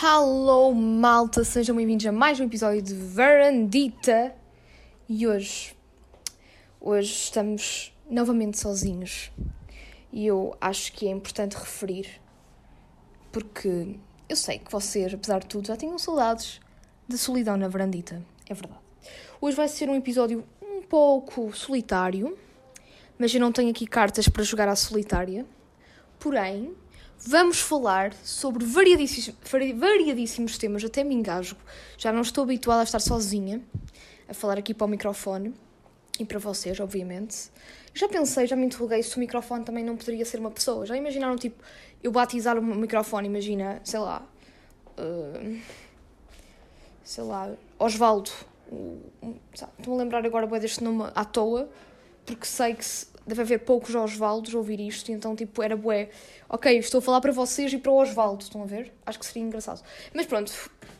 Hello, malta! Sejam bem-vindos a mais um episódio de Verandita. E hoje, hoje estamos novamente sozinhos. E eu acho que é importante referir, porque eu sei que vocês, apesar de tudo, já tinham saudades de solidão na Verandita. É verdade. Hoje vai ser um episódio um pouco solitário, mas eu não tenho aqui cartas para jogar à solitária. Porém, vamos falar sobre variadíssimos, variadíssimos temas, até me engasgo. Já não estou habituada a estar sozinha, a falar aqui para o microfone e para vocês, obviamente. Já pensei, já me interroguei se o microfone também não poderia ser uma pessoa. Já imaginaram, tipo, eu batizar o microfone, imagina, sei lá. Uh, sei lá, Osvaldo. Estou-me a lembrar agora deste nome à toa, porque sei que se, deve haver poucos Osvaldos a ouvir isto, então, tipo, era bué. Ok, estou a falar para vocês e para o Osvaldo, estão a ver? Acho que seria engraçado. Mas pronto,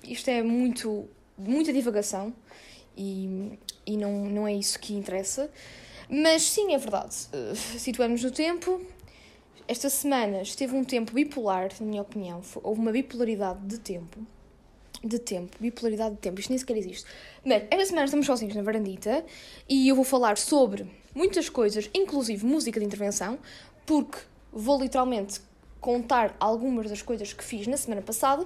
isto é muito, muita divagação e, e não, não é isso que interessa. Mas sim, é verdade. Uh, situamos no tempo. Esta semana esteve um tempo bipolar, na minha opinião. Houve uma bipolaridade de tempo. De tempo, bipolaridade de tempo, isto nem sequer existe. Mas esta semana estamos sozinhos na varandita e eu vou falar sobre muitas coisas, inclusive música de intervenção, porque vou literalmente contar algumas das coisas que fiz na semana passada,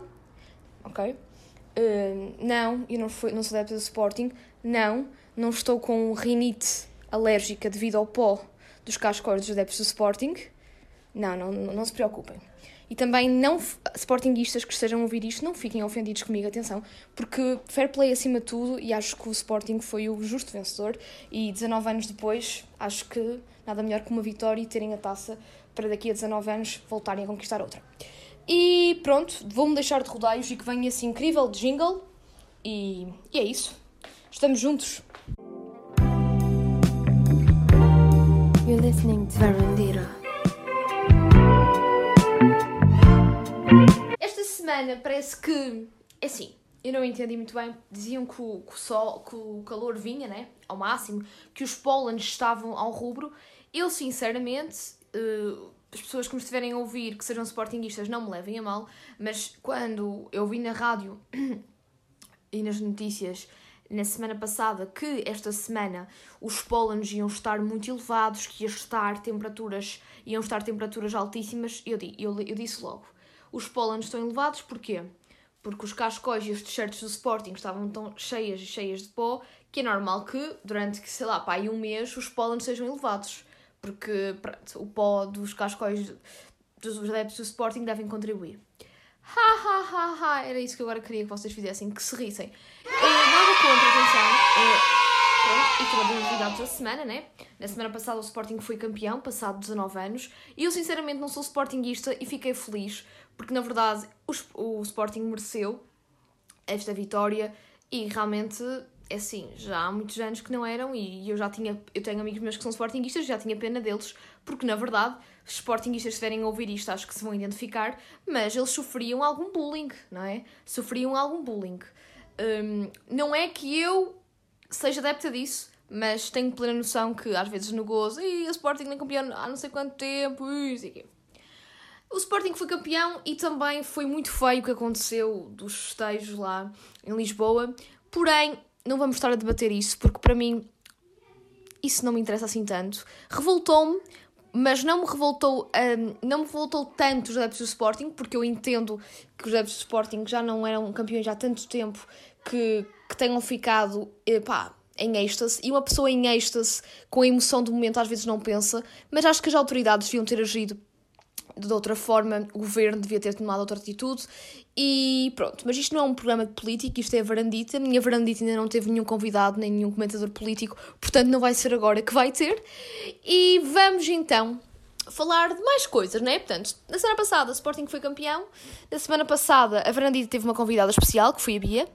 ok? Uh, não, eu não, fui, não sou adepta do Sporting, não, não estou com rinite alérgica devido ao pó dos cascóis dos adeptos do Sporting, não, não, não, não se preocupem. E também não Sportingistas que estejam a ouvir isto, não fiquem ofendidos comigo, atenção, porque fair play acima de tudo e acho que o Sporting foi o justo vencedor e 19 anos depois acho que nada melhor que uma vitória e terem a taça para daqui a 19 anos voltarem a conquistar outra. E pronto, vou-me deixar de rodeios e que venha esse incrível jingle e, e é isso. Estamos juntos. You're listening to. Semana parece que. É assim, eu não entendi muito bem. Diziam que o, que o, sol, que o calor vinha, né? Ao máximo, que os pólenes estavam ao rubro. Eu, sinceramente, uh, as pessoas que me estiverem a ouvir, que sejam sportinguistas, não me levem a mal, mas quando eu vi na rádio e nas notícias na semana passada que esta semana os pólenes iam estar muito elevados, que ia estar temperaturas, iam estar temperaturas altíssimas, eu, eu, eu disse logo os pólenes estão elevados, porquê? Porque os cascóis e os t-shirts do Sporting estavam tão cheias e cheias de pó que é normal que durante, sei lá, pá, um mês os pólenes sejam elevados. Porque pronto, o pó dos cascóis dos adeptos do Sporting devem contribuir. Ha ha ha ha! Era isso que eu agora queria que vocês fizessem, que se rissem. É, nada contra, atenção. É, Pronto, é uma das novidades da semana, né? Na semana passada o Sporting foi campeão, passado 19 anos, e eu sinceramente não sou Sportingista e fiquei feliz porque na verdade o, o Sporting mereceu esta vitória e realmente é assim, já há muitos anos que não eram e eu já tinha, eu tenho amigos meus que são sportinguistas, já tinha pena deles, porque na verdade, os sportinguistas estiverem a ouvir isto, acho que se vão identificar, mas eles sofriam algum bullying, não é? Sofriam algum bullying. Um, não é que eu seja adepta disso, mas tenho plena noção que às vezes no gozo, e o Sporting nem campeão há não sei quanto tempo, sei quê. O Sporting foi campeão e também foi muito feio o que aconteceu dos festejos lá em Lisboa. Porém, não vamos estar a debater isso, porque para mim isso não me interessa assim tanto. Revoltou-me, mas não me revoltou, um, não me revoltou tanto os adeptos do Sporting, porque eu entendo que os adeptos do Sporting já não eram campeões há tanto tempo que, que tenham ficado, em êxtase, e uma pessoa em êxtase, com a emoção do momento, às vezes não pensa, mas acho que as autoridades deviam ter agido de outra forma, o governo devia ter tomado outra atitude e pronto. Mas isto não é um programa de política, isto é a varandita. A minha varandita ainda não teve nenhum convidado, nem nenhum comentador político, portanto não vai ser agora que vai ter. E vamos então falar de mais coisas, né? Portanto, na semana passada o Sporting foi campeão, na semana passada a varandita teve uma convidada especial, que foi a Bia.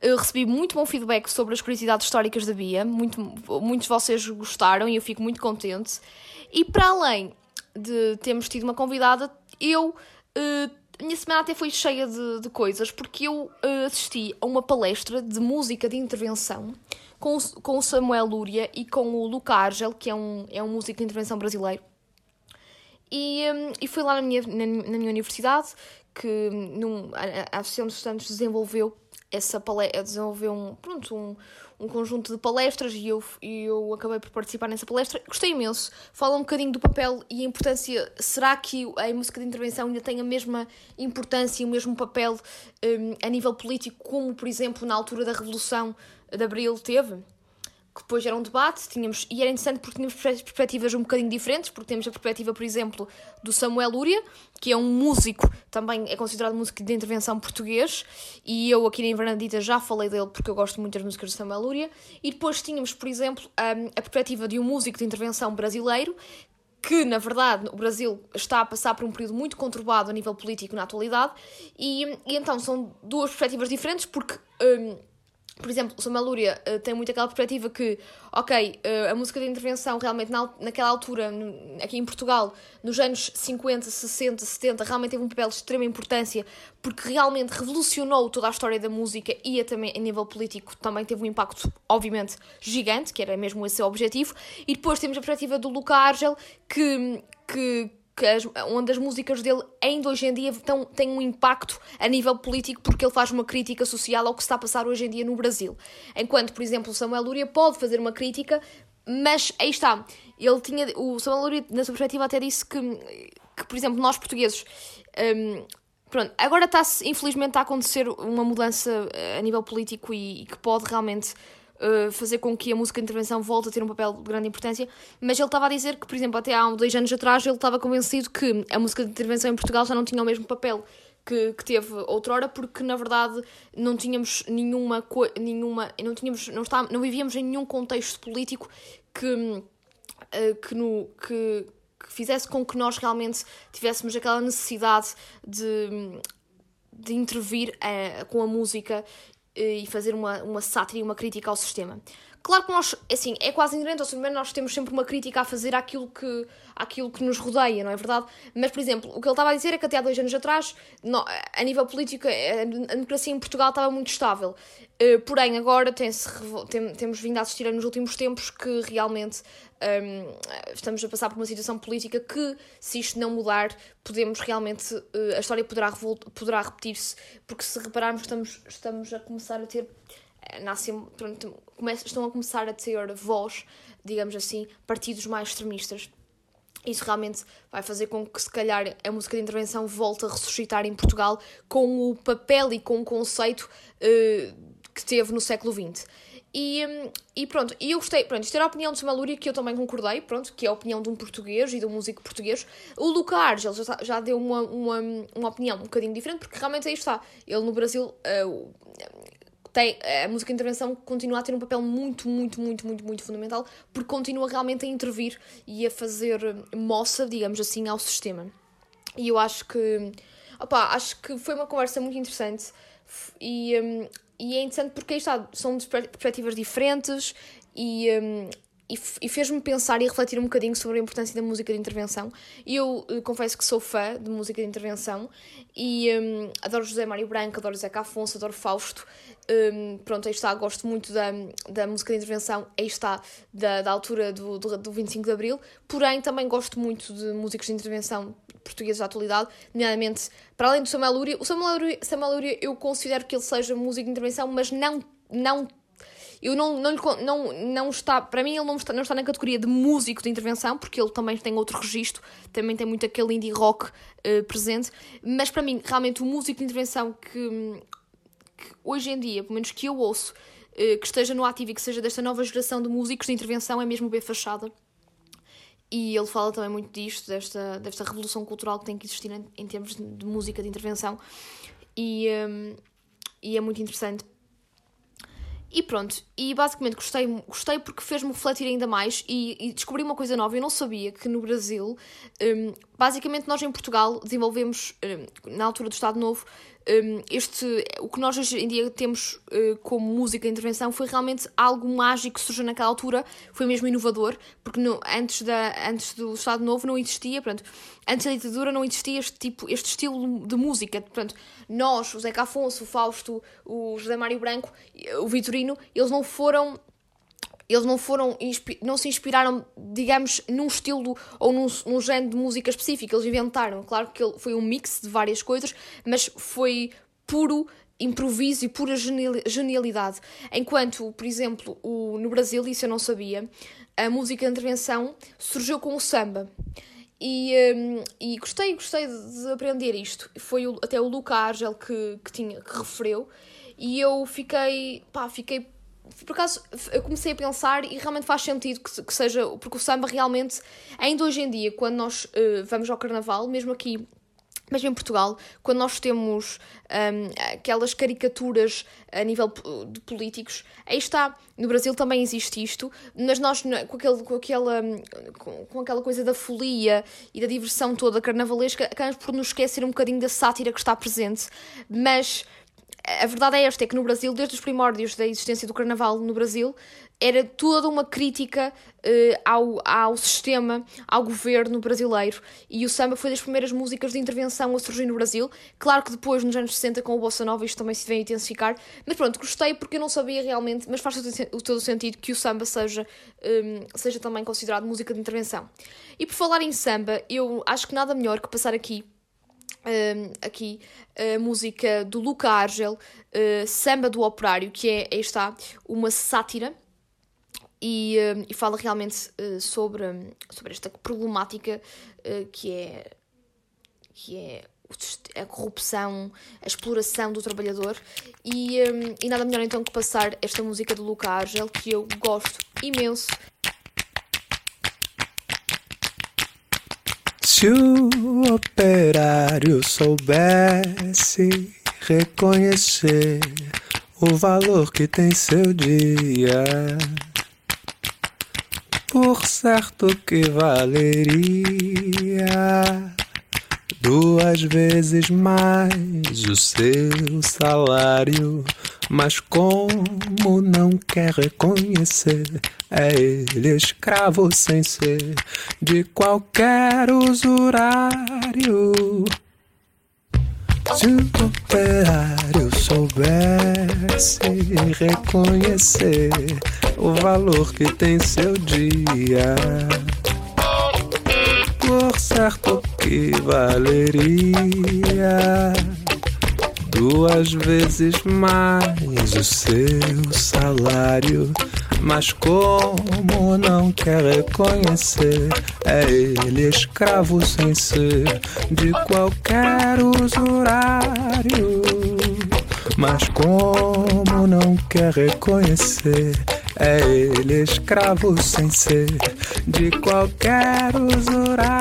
Eu recebi muito bom feedback sobre as curiosidades históricas da Bia, muito, muitos de vocês gostaram e eu fico muito contente. E para além de termos tido uma convidada, eu. Uh, a minha semana até foi cheia de, de coisas, porque eu uh, assisti a uma palestra de música de intervenção com com o Samuel Lúria e com o Luca Argel, que é um, é um músico de intervenção brasileiro. E, um, e fui lá na minha, na, na minha universidade, que num, a, a Associação dos Estudantes desenvolveu essa palestra, desenvolveu um, pronto, um, um conjunto de palestras e eu, eu acabei por participar nessa palestra. Gostei imenso. Fala um bocadinho do papel e a importância. Será que a música de intervenção ainda tem a mesma importância e o mesmo papel um, a nível político como, por exemplo, na altura da Revolução de Abril teve? Que depois era um debate, tínhamos, e era interessante porque tínhamos perspectivas um bocadinho diferentes, porque temos a perspectiva, por exemplo, do Samuel Lúria, que é um músico, também é considerado músico de intervenção português, e eu aqui na Invernadita já falei dele porque eu gosto muito das músicas do Samuel Lúria, e depois tínhamos, por exemplo, a, a perspectiva de um músico de intervenção brasileiro, que na verdade o Brasil está a passar por um período muito conturbado a nível político na atualidade, e, e então são duas perspectivas diferentes, porque. Um, por exemplo, o Samuel Lúria uh, tem muito aquela perspectiva que, ok, uh, a música de intervenção realmente na, naquela altura, no, aqui em Portugal, nos anos 50, 60, 70, realmente teve um papel de extrema importância porque realmente revolucionou toda a história da música e também a nível político também teve um impacto, obviamente, gigante, que era mesmo esse o objetivo. E depois temos a perspectiva do Luca Argel, que, que que as, onde as músicas dele ainda hoje em dia tão, têm um impacto a nível político porque ele faz uma crítica social ao que se está a passar hoje em dia no Brasil. Enquanto, por exemplo, Samuel Luria pode fazer uma crítica, mas aí está. Ele tinha, o Samuel Luria, na sua perspectiva, até disse que, que por exemplo, nós portugueses. Um, pronto, agora está infelizmente a acontecer uma mudança a nível político e, e que pode realmente uh, fazer com que a música de intervenção volte a ter um papel de grande importância, mas ele estava a dizer que, por exemplo, até há dois anos atrás ele estava convencido que a música de intervenção em Portugal já não tinha o mesmo papel que, que teve outrora, porque na verdade não tínhamos nenhuma, nenhuma não tínhamos, não, está, não vivíamos em nenhum contexto político que, uh, que, no, que, que fizesse com que nós realmente tivéssemos aquela necessidade de, de intervir uh, com a música eh, e fazer uma, uma sátira e uma crítica ao sistema. Claro que nós, assim, é quase inerente ao ser nós temos sempre uma crítica a fazer àquilo que, àquilo que nos rodeia, não é verdade? Mas, por exemplo, o que ele estava a dizer é que até há dois anos atrás, a nível político, a democracia em Portugal estava muito estável. Uh, porém, agora tem tem, temos vindo a assistir nos últimos tempos que realmente um, estamos a passar por uma situação política que, se isto não mudar, podemos realmente. Uh, a história poderá, poderá repetir-se, porque se repararmos, estamos, estamos a começar a ter eh, nascem, pronto, estão a começar a ter voz, digamos assim, partidos mais extremistas. Isso realmente vai fazer com que, se calhar, a música de intervenção volte a ressuscitar em Portugal com o papel e com o conceito uh, que teve no século XX. E, e pronto, e eu gostei, pronto, isto era a opinião de Samalúria que eu também concordei, pronto, que é a opinião de um português e de um músico português. O Luca Argel já, já deu uma, uma, uma opinião um bocadinho diferente, porque realmente aí está, ele no Brasil, uh, tem, a música de intervenção continua a ter um papel muito, muito, muito, muito, muito fundamental, porque continua realmente a intervir e a fazer moça, digamos assim, ao sistema. E eu acho que, opa, acho que foi uma conversa muito interessante e, um, e é interessante porque aí está, são perspectivas diferentes e, um, e, e fez-me pensar e refletir um bocadinho sobre a importância da música de intervenção. Eu uh, confesso que sou fã de música de intervenção e um, adoro José Mário Branco, adoro Zeca Afonso, adoro Fausto. Um, pronto, aí está, gosto muito da, da música de intervenção, aí está, da, da altura do, do, do 25 de Abril, porém também gosto muito de músicos de intervenção portugueses da atualidade, nomeadamente, para além do Samuel Lúria, o Samuel Samuel Lúria eu considero que ele seja músico de intervenção, mas não, não eu não, não, não, não está, para mim ele não está, não está na categoria de músico de intervenção, porque ele também tem outro registro, também tem muito aquele indie rock uh, presente, mas para mim, realmente, o músico de intervenção que, que hoje em dia, pelo menos que eu ouço, uh, que esteja no ativo e que seja desta nova geração de músicos de intervenção, é mesmo o B Fachada. E ele fala também muito disto, desta, desta revolução cultural que tem que existir em, em termos de, de música de intervenção. E, um, e é muito interessante e pronto, e basicamente gostei, gostei porque fez-me refletir ainda mais e, e, descobri uma coisa nova. Eu não sabia que no Brasil, um, basicamente nós em Portugal desenvolvemos, um, na altura do Estado Novo, este, o que nós hoje em dia temos uh, como música de intervenção foi realmente algo mágico que surgiu naquela altura, foi mesmo inovador, porque no, antes, da, antes do Estado Novo não existia, pronto, antes da ditadura não existia este tipo, este estilo de música, portanto, nós, o Zeca Afonso, o Fausto, o José Mário Branco, o Vitorino, eles não foram eles não foram não se inspiraram, digamos, num estilo ou num, num género de música específico, eles inventaram. Claro que foi um mix de várias coisas, mas foi puro improviso e pura genialidade. Enquanto, por exemplo, o, no Brasil, isso eu não sabia, a música de intervenção surgiu com o samba. E, um, e gostei, gostei de, aprender isto. Foi o, até o Luca Argel que, que, tinha, que referiu. E eu fiquei, pá, fiquei por acaso eu comecei a pensar e realmente faz sentido que, que seja, porque o samba realmente, ainda hoje em dia, quando nós uh, vamos ao carnaval, mesmo aqui mesmo em Portugal, quando nós temos um, aquelas caricaturas a nível de políticos, aí está. No Brasil também existe isto, mas nós, com, aquele, com, aquela, com, com aquela coisa da folia e da diversão toda carnavalesca, acabamos por nos esquecer um bocadinho da sátira que está presente. Mas a verdade é esta: é que no Brasil, desde os primórdios da existência do carnaval no Brasil, era toda uma crítica uh, ao, ao sistema, ao governo brasileiro. E o samba foi das primeiras músicas de intervenção a surgir no Brasil. Claro que depois, nos anos 60, com o Bossa Nova, isto também se vem a intensificar. Mas pronto, gostei porque eu não sabia realmente, mas faz todo, todo o sentido que o samba seja, um, seja também considerado música de intervenção. E por falar em samba, eu acho que nada melhor que passar aqui aqui a música do Luca Argel, uh, Samba do Operário, que é, aí está, uma sátira. E, e fala realmente uh, sobre, sobre esta problemática uh, que é, que é a corrupção, a exploração do trabalhador. E, e nada melhor então que passar esta música do Luca Argel que eu gosto imenso Se o operário soubesse reconhecer o valor que tem seu dia, por certo que valeria duas vezes mais o seu salário. Mas como não quer reconhecer, é ele escravo sem ser de qualquer usurário. Se o operário soubesse reconhecer o valor que tem seu dia, por certo que valeria duas vezes mais o seu salário. Mas como não quer reconhecer, é ele escravo sem ser de qualquer usurário. Mas como não quer reconhecer, é ele escravo sem ser de qualquer usurário.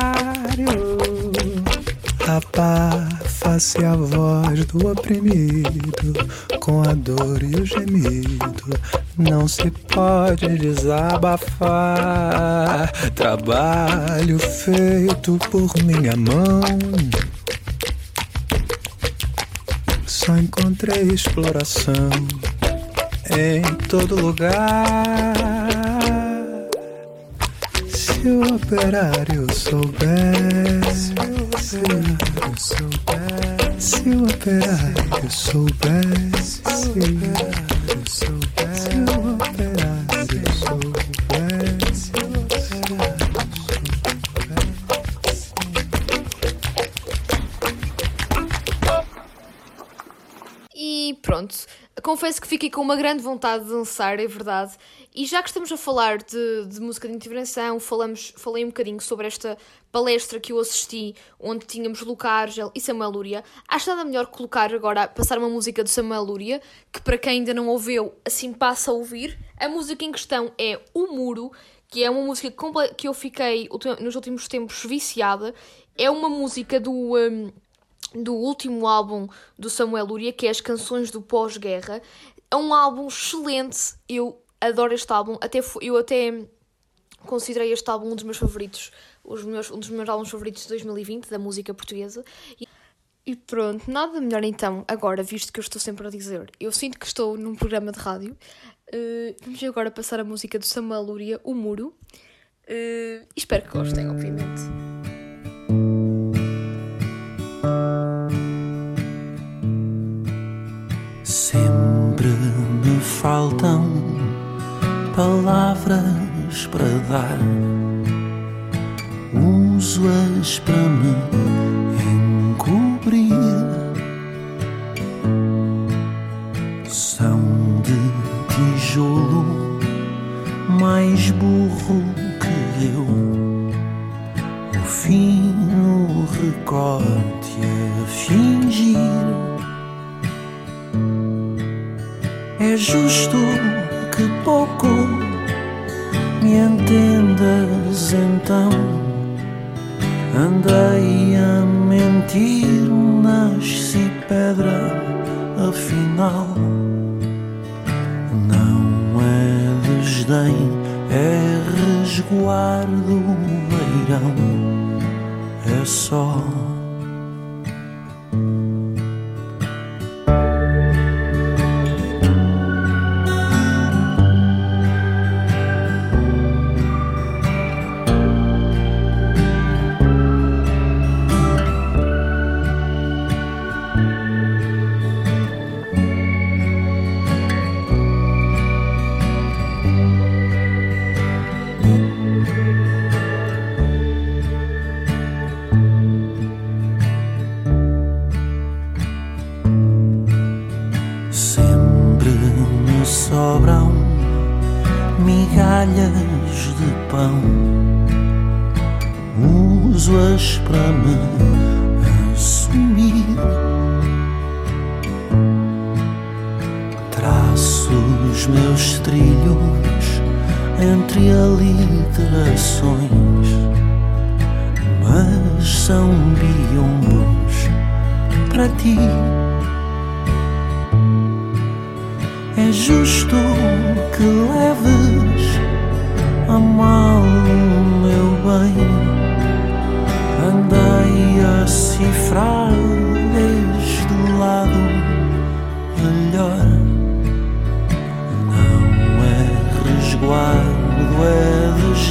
Abafa-se a voz do oprimido com a dor e o gemido. Não se pode desabafar. Trabalho feito por minha mão. Só encontrei exploração em todo lugar. Se o operário soubesse, se o operário soubesse, se o operário soubesse, se o operário soubesse, se o operário soubesse, E pronto, confesso que fiquei com uma grande vontade de dançar, é verdade. E já que estamos a falar de, de música de intervenção, falamos, falei um bocadinho sobre esta palestra que eu assisti, onde tínhamos Luca Argel e Samuel Lúria. Acho nada melhor colocar agora, passar uma música do Samuel Lúria, que para quem ainda não ouviu, assim passa a ouvir. A música em questão é O Muro, que é uma música que eu fiquei nos últimos tempos viciada. É uma música do. Um, do último álbum do Samuel Lúria, que é As Canções do Pós-Guerra. É um álbum excelente, eu adoro este álbum. Até, eu até considerei este álbum um dos meus favoritos, os meus, um dos meus álbuns favoritos de 2020, da música portuguesa. E, e pronto, nada melhor então, agora, visto que eu estou sempre a dizer, eu sinto que estou num programa de rádio. Uh, vamos agora passar a música do Samuel Luria, O Muro. Uh, espero que gostem, obviamente. Faltam palavras para dar, uso-as para me justo que pouco me entendas então. Andei a mentir, nasci pedra, afinal. Não é desdém, é resguardo, leirão, é só.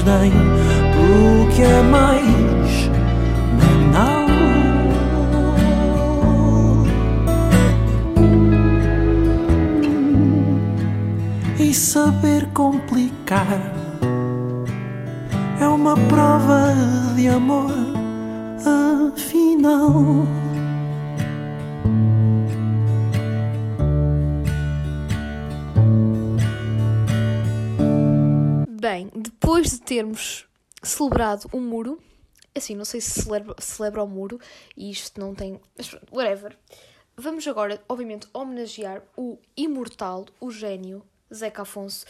É desdém, porque é mais banal. e saber complicar é uma prova de amor, afinal. Depois de termos celebrado o muro, assim, não sei se celebra, celebra o muro e isto não tem. Whatever. Vamos agora, obviamente, homenagear o imortal, o gênio Zeca Afonso.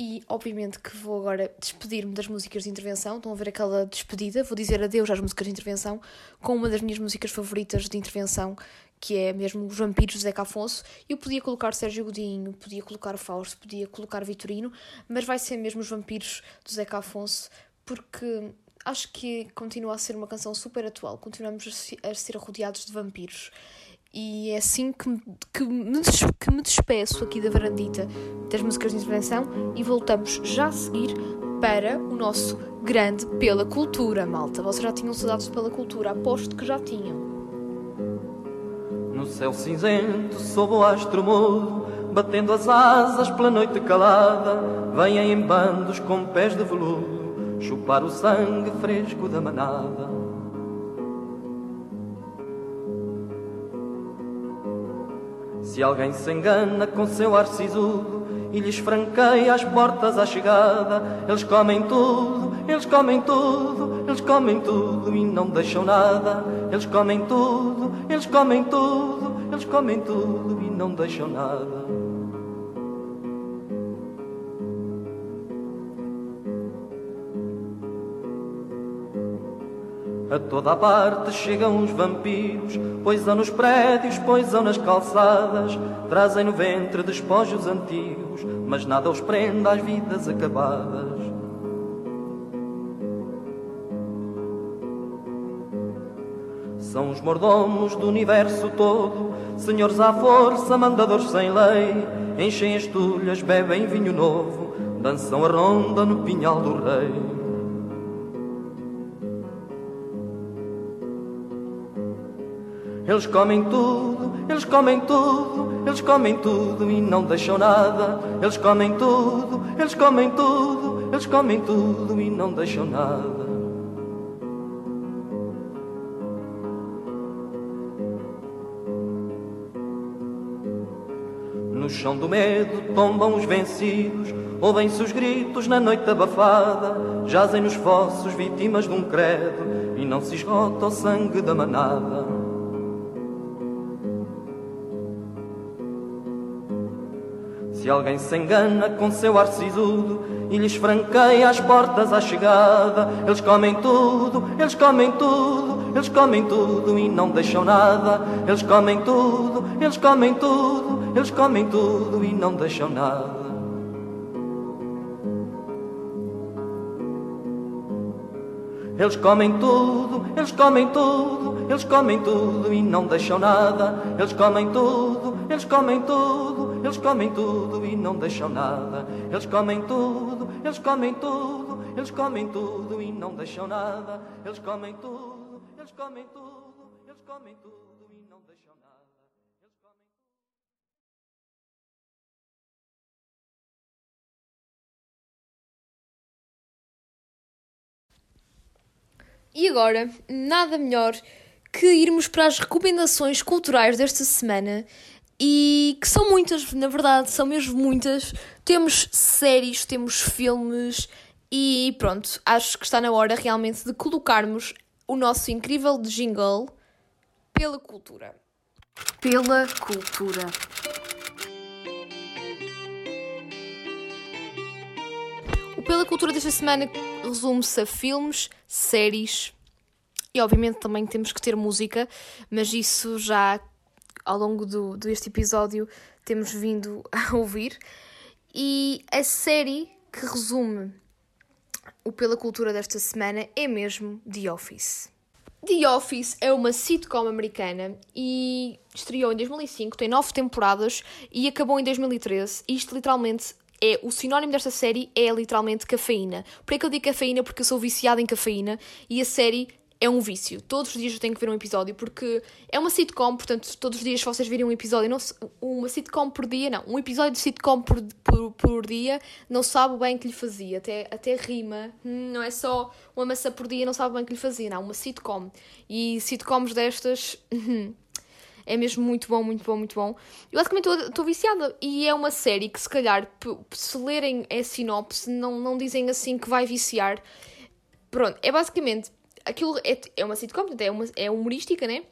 E obviamente que vou agora despedir-me das músicas de intervenção. Estão a ver aquela despedida? Vou dizer adeus às músicas de intervenção com uma das minhas músicas favoritas de intervenção, que é mesmo Os Vampiros de Zeca Afonso. Eu podia colocar Sérgio Godinho, podia colocar Fausto, podia colocar Vitorino, mas vai ser mesmo Os Vampiros do Zeca Afonso, porque acho que continua a ser uma canção super atual. Continuamos a ser rodeados de vampiros. E é assim que, me- que, me, que me despeço aqui da varandita das músicas de intervenção e voltamos já a seguir para o nosso grande Pela Cultura, malta. Vocês já tinham saudades de Pela Cultura, aposto que já tinham. No céu cinzento, sob o astro mudo, batendo as asas pela noite calada, vêm em bandos com pés de veludo, chupar o sangue fresco da manada. Se alguém se engana com seu ar sisudo e lhes franqueia as portas à chegada, eles comem tudo, eles comem tudo, eles comem tudo e não deixam nada. Eles comem tudo, eles comem tudo, eles comem tudo e não deixam nada. A toda a parte chegam os vampiros, poisam nos prédios, poisam nas calçadas, trazem no ventre despojos antigos, mas nada os prende às vidas acabadas. São os mordomos do universo todo, senhores à força, mandadores sem lei, enchem as tulhas, bebem vinho novo, dançam a ronda no pinhal do rei. Eles comem tudo, eles comem tudo, eles comem tudo e não deixam nada. Eles comem tudo, eles comem tudo, eles comem tudo e não deixam nada. No chão do medo tombam os vencidos, ouvem-se os gritos na noite abafada, jazem nos fossos vítimas de um credo e não se esgota o sangue da manada. Se alguém se engana com seu ar sisudo e lhes franqueia as portas à chegada, eles comem tudo, eles comem tudo, eles comem tudo e não deixam nada. Eles comem tudo, eles comem tudo, eles comem tudo e não deixam nada. Eles comem tudo, eles comem tudo, eles comem tudo e não deixam nada. Eles comem tudo, eles comem tudo, eles comem tudo e não deixam nada. Eles comem tudo, eles comem tudo, eles comem tudo e não deixam nada. Eles comem tudo, eles comem tudo, eles comem tudo e agora, nada melhor que irmos para as recomendações culturais desta semana e que são muitas, na verdade, são mesmo muitas. Temos séries, temos filmes e pronto, acho que está na hora realmente de colocarmos o nosso incrível jingle pela cultura. Pela cultura. O Pela Cultura desta semana resume-se a filmes, séries e, obviamente, também temos que ter música, mas isso já ao longo do, deste episódio temos vindo a ouvir. E a série que resume o Pela Cultura desta semana é mesmo The Office. The Office é uma sitcom americana e estreou em 2005, tem nove temporadas e acabou em 2013. Isto literalmente é o sinónimo desta série é literalmente cafeína. Por que eu digo cafeína? Porque eu sou viciada em cafeína e a série é um vício. Todos os dias eu tenho que ver um episódio porque é uma sitcom, portanto, todos os dias vocês virem um episódio, não uma sitcom por dia, não, um episódio de sitcom por, por, por dia, não sabe bem que lhe fazia, até, até rima, Hum, não é só uma maçã por dia, não sabe bem que lhe fazia, não, uma sitcom. E sitcoms destas. É mesmo muito bom, muito bom, muito bom. Eu basicamente estou viciada. E é uma série que, se calhar, se lerem a sinopse, não, não dizem assim que vai viciar. Pronto, é basicamente. Aquilo é, é uma sitcom, portanto, é, uma, é humorística, né?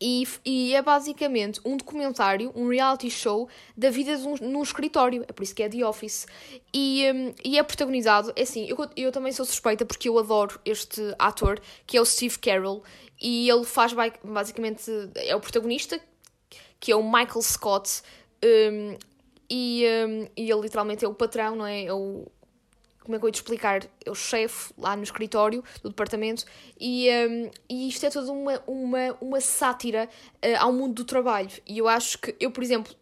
E, e é basicamente um documentário, um reality show da vida de um, num escritório. É por isso que é The Office. E, hum, e é protagonizado, é assim, eu, eu também sou suspeita porque eu adoro este ator, que é o Steve Carell. E ele faz ba- basicamente, é o protagonista, que é o Michael Scott. hum, e, hum, e ele literalmente é o patrão, não é? É o, como é que eu ia te explicar? É o chefe lá no escritório do departamento e, um, e isto é toda uma, uma, uma sátira uh, ao mundo do trabalho. E eu acho que, eu, por exemplo,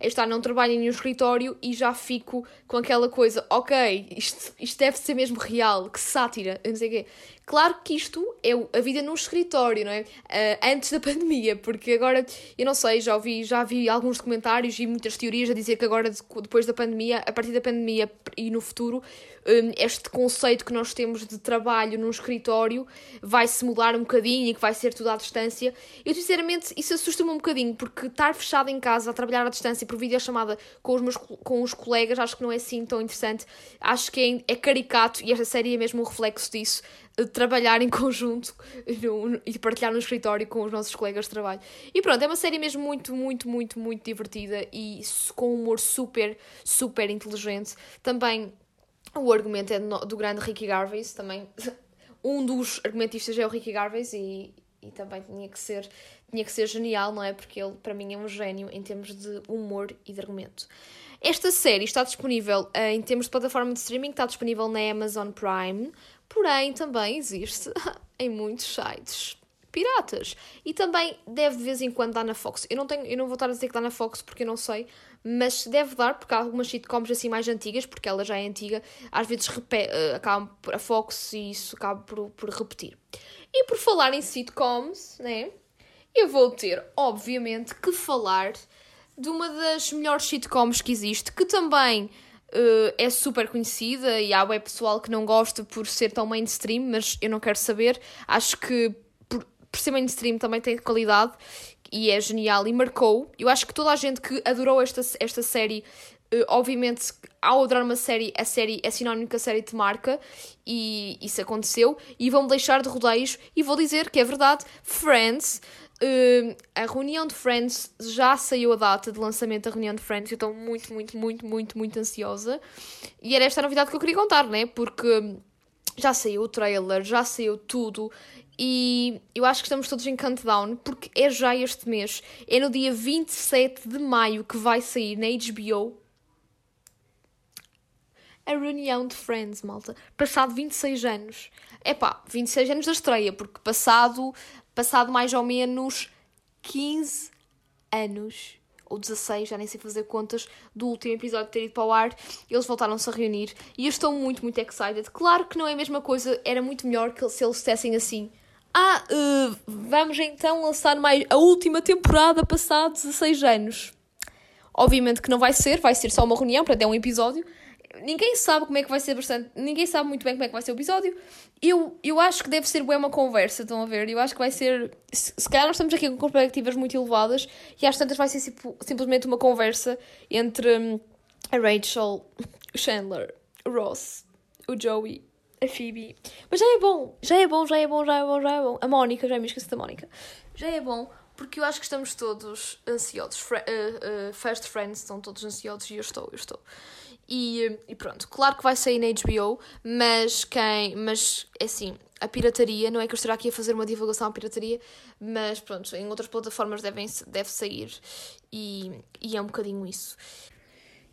está não trabalho em nenhum escritório e já fico com aquela coisa, ok, isto, isto deve ser mesmo real, que sátira, eu não sei o quê. Claro que isto é a vida num escritório, não é? Ah, antes da pandemia, porque agora, eu não sei, já ouvi, já vi alguns documentários e muitas teorias a dizer que agora, de- depois da pandemia, a partir da pandemia e no futuro, hum, este conceito que nós temos de trabalho num escritório vai se mudar um bocadinho e que vai ser tudo à distância. Eu, sinceramente, isso assusta-me um bocadinho, porque estar fechado em casa a trabalhar à distância por videochamada com os meus co- com os colegas, acho que não é assim tão interessante. Acho que é, é caricato e esta série é mesmo um reflexo disso. Trabalhar em conjunto no- e partilhar no escritório com os nossos colegas de trabalho. E pronto, é uma série mesmo muito, muito, muito, muito divertida e com um humor super, super inteligente. Também o argumento é do do grande Ricky Gervais, também um dos argumentistas é o Ricky Gervais e, e também tinha que ser tinha que ser genial, não é? Porque ele para mim é um gênio em termos de humor e de argumento. Esta série está disponível eh, em termos de plataforma de streaming, está disponível na Amazon Prime, porém também existe em muitos sites piratas. E também deve de vez em quando dar na Fox. Eu não, tenho, eu não vou estar a dizer que dá na Fox porque eu não sei, mas deve dar, porque há algumas sitcoms assim mais antigas, porque ela já é antiga, às vezes eh, acabam por a Fox e isso acaba por, por repetir. E por falar em sitcoms, né? eu vou ter, obviamente, que falar de uma das melhores sitcoms que existe, que também uh, é super conhecida e há web pessoal que não gosta por ser tão mainstream, mas eu não quero saber. Acho que por, por ser mainstream também tem qualidade e é genial e marcou. Eu acho que toda a gente que adorou esta, esta série Uh, obviamente, ao adorar uma série, a série é sinónimo que a série te marca e isso aconteceu. E vão-me deixar de rodeios e vou dizer que é verdade. Friends, uh, a reunião de Friends já saiu a data de lançamento da reunião de Friends. Eu estou muito, muito, muito, muito, muito ansiosa. E era esta a novidade que eu queria contar, né? Porque já saiu o trailer, já saiu tudo. E eu acho que estamos todos em countdown porque é já este mês. É no dia 27 de maio que vai sair na HBO a reunião de Friends, malta. Passado 26 anos. É pá, 26 anos da estreia, porque passado, passado mais ou menos 15 anos, ou 16, já nem sei fazer contas, do último episódio ter ido para o ar, eles voltaram-se a reunir e eu estou muito, muito excited. Claro que não é a mesma coisa, era muito melhor que se eles dissessem assim. Ah, uh, vamos então lançar mais a última temporada passados 16 anos. Obviamente que não vai ser, vai ser só uma reunião, para dar um episódio, ninguém sabe como é que vai ser bastante. Ninguém sabe muito bem como é que vai ser o episódio. Eu, eu acho que deve ser bem uma conversa, estão a ver? Eu acho que vai ser. Se, se calhar nós estamos aqui com perspectivas muito elevadas e às tantas vai ser tipo, simplesmente uma conversa entre hum, a Rachel, o Chandler, o Ross, o Joey, a Phoebe. Mas já é bom, já é bom, já é bom, já é bom, já é bom. A Mónica, já me esqueci da Mónica. Já é bom porque eu acho que estamos todos ansiosos. Fre uh, uh, First Friends estão todos ansiosos e eu estou, eu estou. E, e, pronto, claro que vai sair na HBO, mas quem. Mas é assim, a pirataria, não é que eu esteja aqui a fazer uma divulgação à pirataria, mas pronto, em outras plataformas devem, deve sair e, e é um bocadinho isso.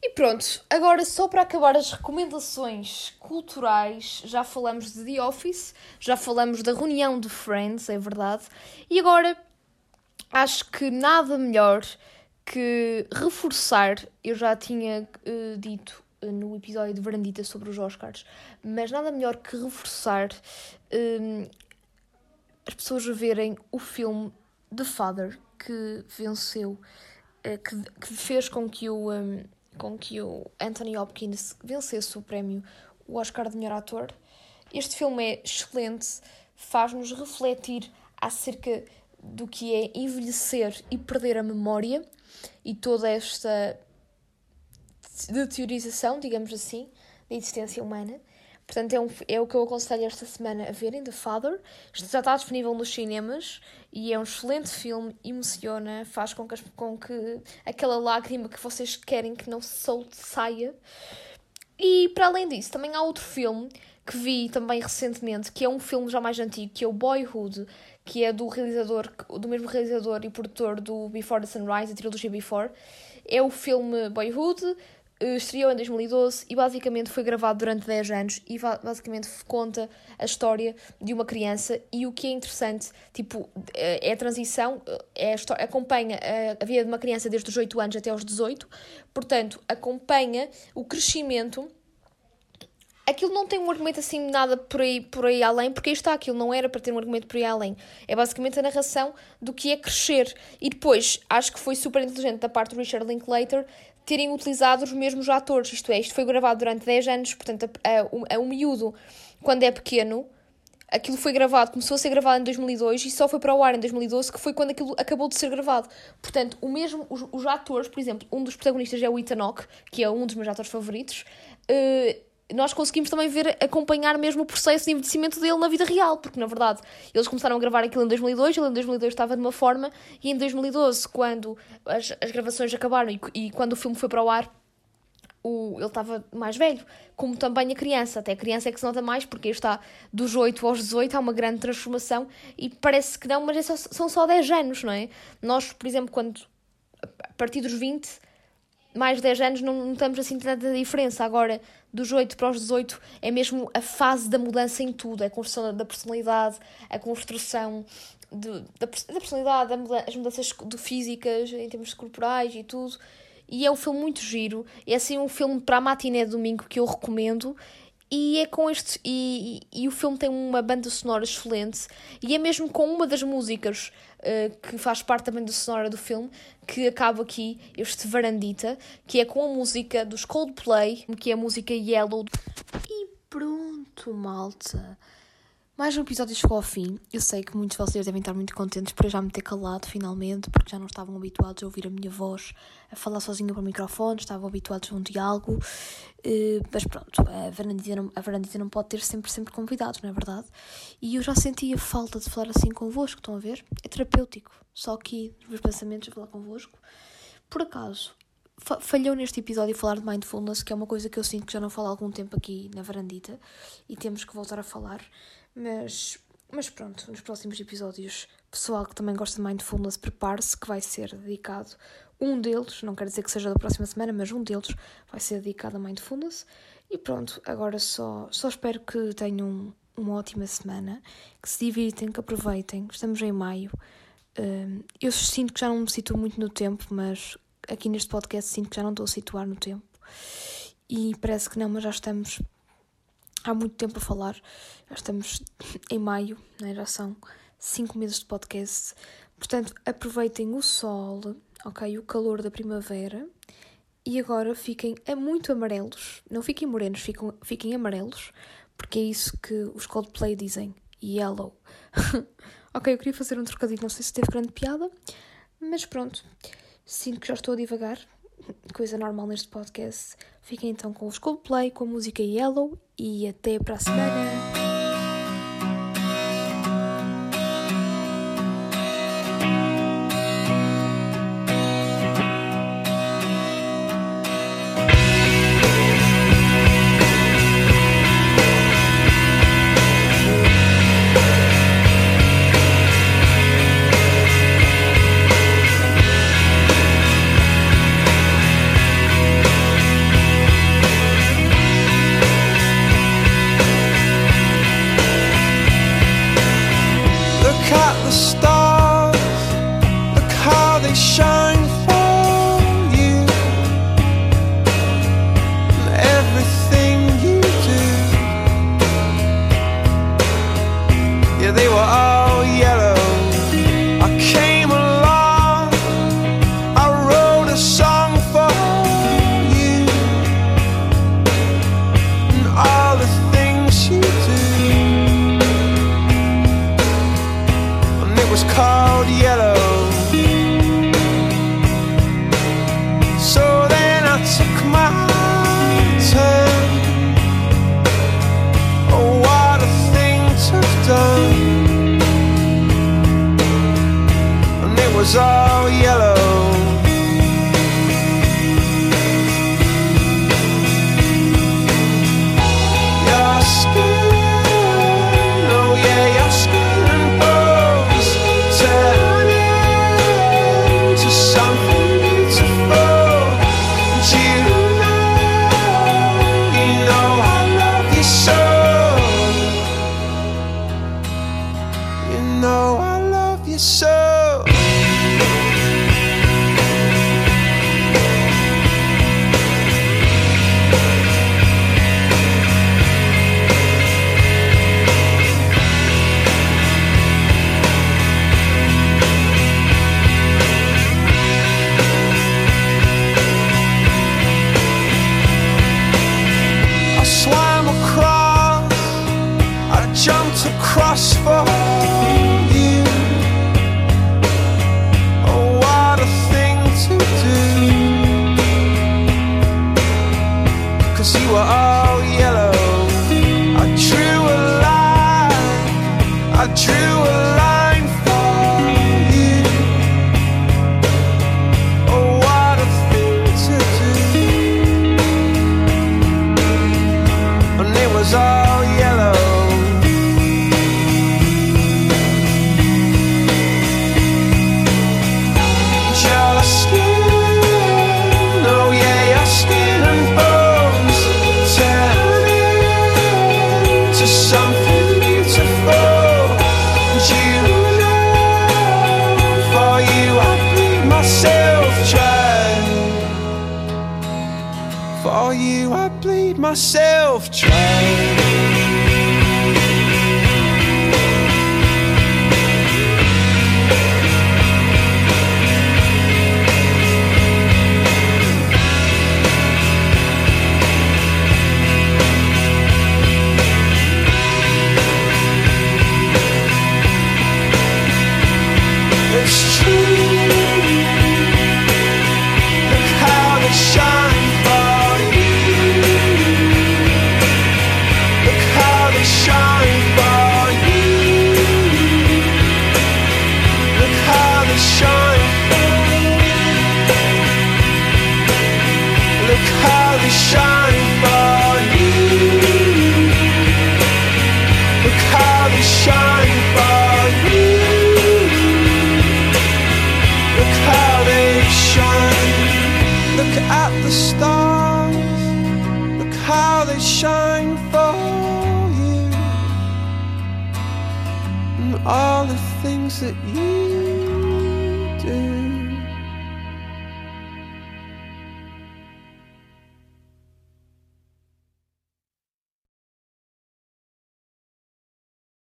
E pronto, agora só para acabar as recomendações culturais, já falamos de The Office, já falamos da reunião de Friends, é verdade, e agora acho que nada melhor que reforçar, eu já tinha uh, dito no episódio de Verandita sobre os Oscars, mas nada melhor que reforçar um, as pessoas a verem o filme The Father que venceu, uh, que, que fez com que o. Um, com que o Anthony Hopkins vencesse o prémio, o Oscar de melhor ator. Este filme é excelente, faz-nos refletir acerca do que é envelhecer e perder a memória e toda esta de teorização, digamos assim, da existência humana. Portanto, é, um, é o que eu aconselho esta semana a verem, The Father. Isto já está disponível nos cinemas e é um excelente filme, emociona, faz com que, com que aquela lágrima que vocês querem que não solte saia. E para além disso, também há outro filme que vi também recentemente, que é um filme já mais antigo, que é o Boyhood, que é do realizador, do mesmo realizador e produtor do Before the Sunrise, a trilogia Before. É o filme Boyhood, estreou em 2012 e basicamente foi gravado durante 10 anos e basicamente conta a história de uma criança e o que é interessante, tipo, eh, é a transição, eh, é a história, acompanha a, a vida de uma criança desde os 8 anos até aos 18, portanto, acompanha o crescimento aquilo não tem um argumento assim nada por aí, por aí além, porque aí está, aquilo não era para ter um argumento por aí além. É basicamente a narração do que é crescer. E depois, acho que foi super inteligente da parte do Richard Linklater terem utilizado os mesmos atores. Isto é, isto foi gravado durante 10 anos, portanto, a, a, a um miúdo, quando é pequeno, aquilo foi gravado, começou a ser gravado em 2002 e só foi para o ar em 2012, que foi quando aquilo acabou de ser gravado. Portanto, o mesmo, os, os atores, por exemplo, um dos protagonistas é o Ethan Hawke, que é um dos meus atores favoritos, uh, nós conseguimos também ver, acompanhar mesmo o processo de envelhecimento dele na vida real, porque na verdade eles começaram a gravar aquilo em 2002, ele em 2002 estava de uma forma, e em 2012, quando as, as gravações acabaram e, e quando o filme foi para o ar, o, ele estava mais velho, como também a criança. Até a criança é que se nota mais, porque está dos 8 aos 18, há uma grande transformação e parece que não, mas é só, são só 10 anos, não é? Nós, por exemplo, quando a partir dos 20, mais 10 anos, não notamos assim tanta diferença. Agora, dos 8 para os 18 é mesmo a fase da mudança em tudo, é a construção da personalidade, a construção de, da, da personalidade, as mudanças de físicas em termos corporais e tudo. E é um filme muito giro, é assim um filme para a matiné de domingo que eu recomendo E é com este. E, e, e, o filme tem uma banda sonora excelente. E é mesmo com uma das músicas uh, que faz parte da banda sonora do filme que acaba aqui este Varandita, que é com a música dos Coldplay, que é a música Yellow. E pronto, malta. Mais um episódio chegou ao fim. Eu sei que muitos de vocês devem estar muito contentes por eu já me ter calado finalmente, porque já não estavam habituados a ouvir a minha voz a falar sozinha para o microfone, estavam habituados a um diálogo. Uh, mas pronto, a varandita, não, não pode ter sempre, sempre convidados, não é verdade? E eu já sentia falta de falar assim convosco, estão a ver? É terapêutico. Só aqui, nos meus pensamentos, falar convosco. Por acaso, falhou neste episódio falar de mindfulness, que é uma coisa que eu sinto que já não falo há algum tempo aqui na varandita e temos que voltar a falar. Mas, mas pronto, nos próximos episódios, pessoal que também gosta de mindfulness, prepare-se que vai ser dedicado. Um deles, não quero dizer que seja da próxima semana, mas um deles vai ser dedicado a mindfulness. E pronto, agora só, só espero que tenham uma ótima semana, que se divirtem, que aproveitem. Estamos em maio. Hum, eu sinto que já não me situo muito no tempo, mas aqui neste podcast sinto que já não estou a situar no tempo. E parece que não, mas já estamos há muito tempo a falar. Já estamos em maio, né? já são cinco meses de podcast. Portanto, aproveitem o sol, ok? O calor da primavera. E agora fiquem muito amarelos. Não fiquem morenos, fiquem, fiquem amarelos. Porque é isso que os Coldplay dizem. Yellow. ok, eu queria fazer um trocadilho, não sei se teve grande piada. Mas pronto. Sinto que já estou a divagar coisa normal neste podcast. Fiquem então com os Coldplay, com a música Yellow e até para a semana!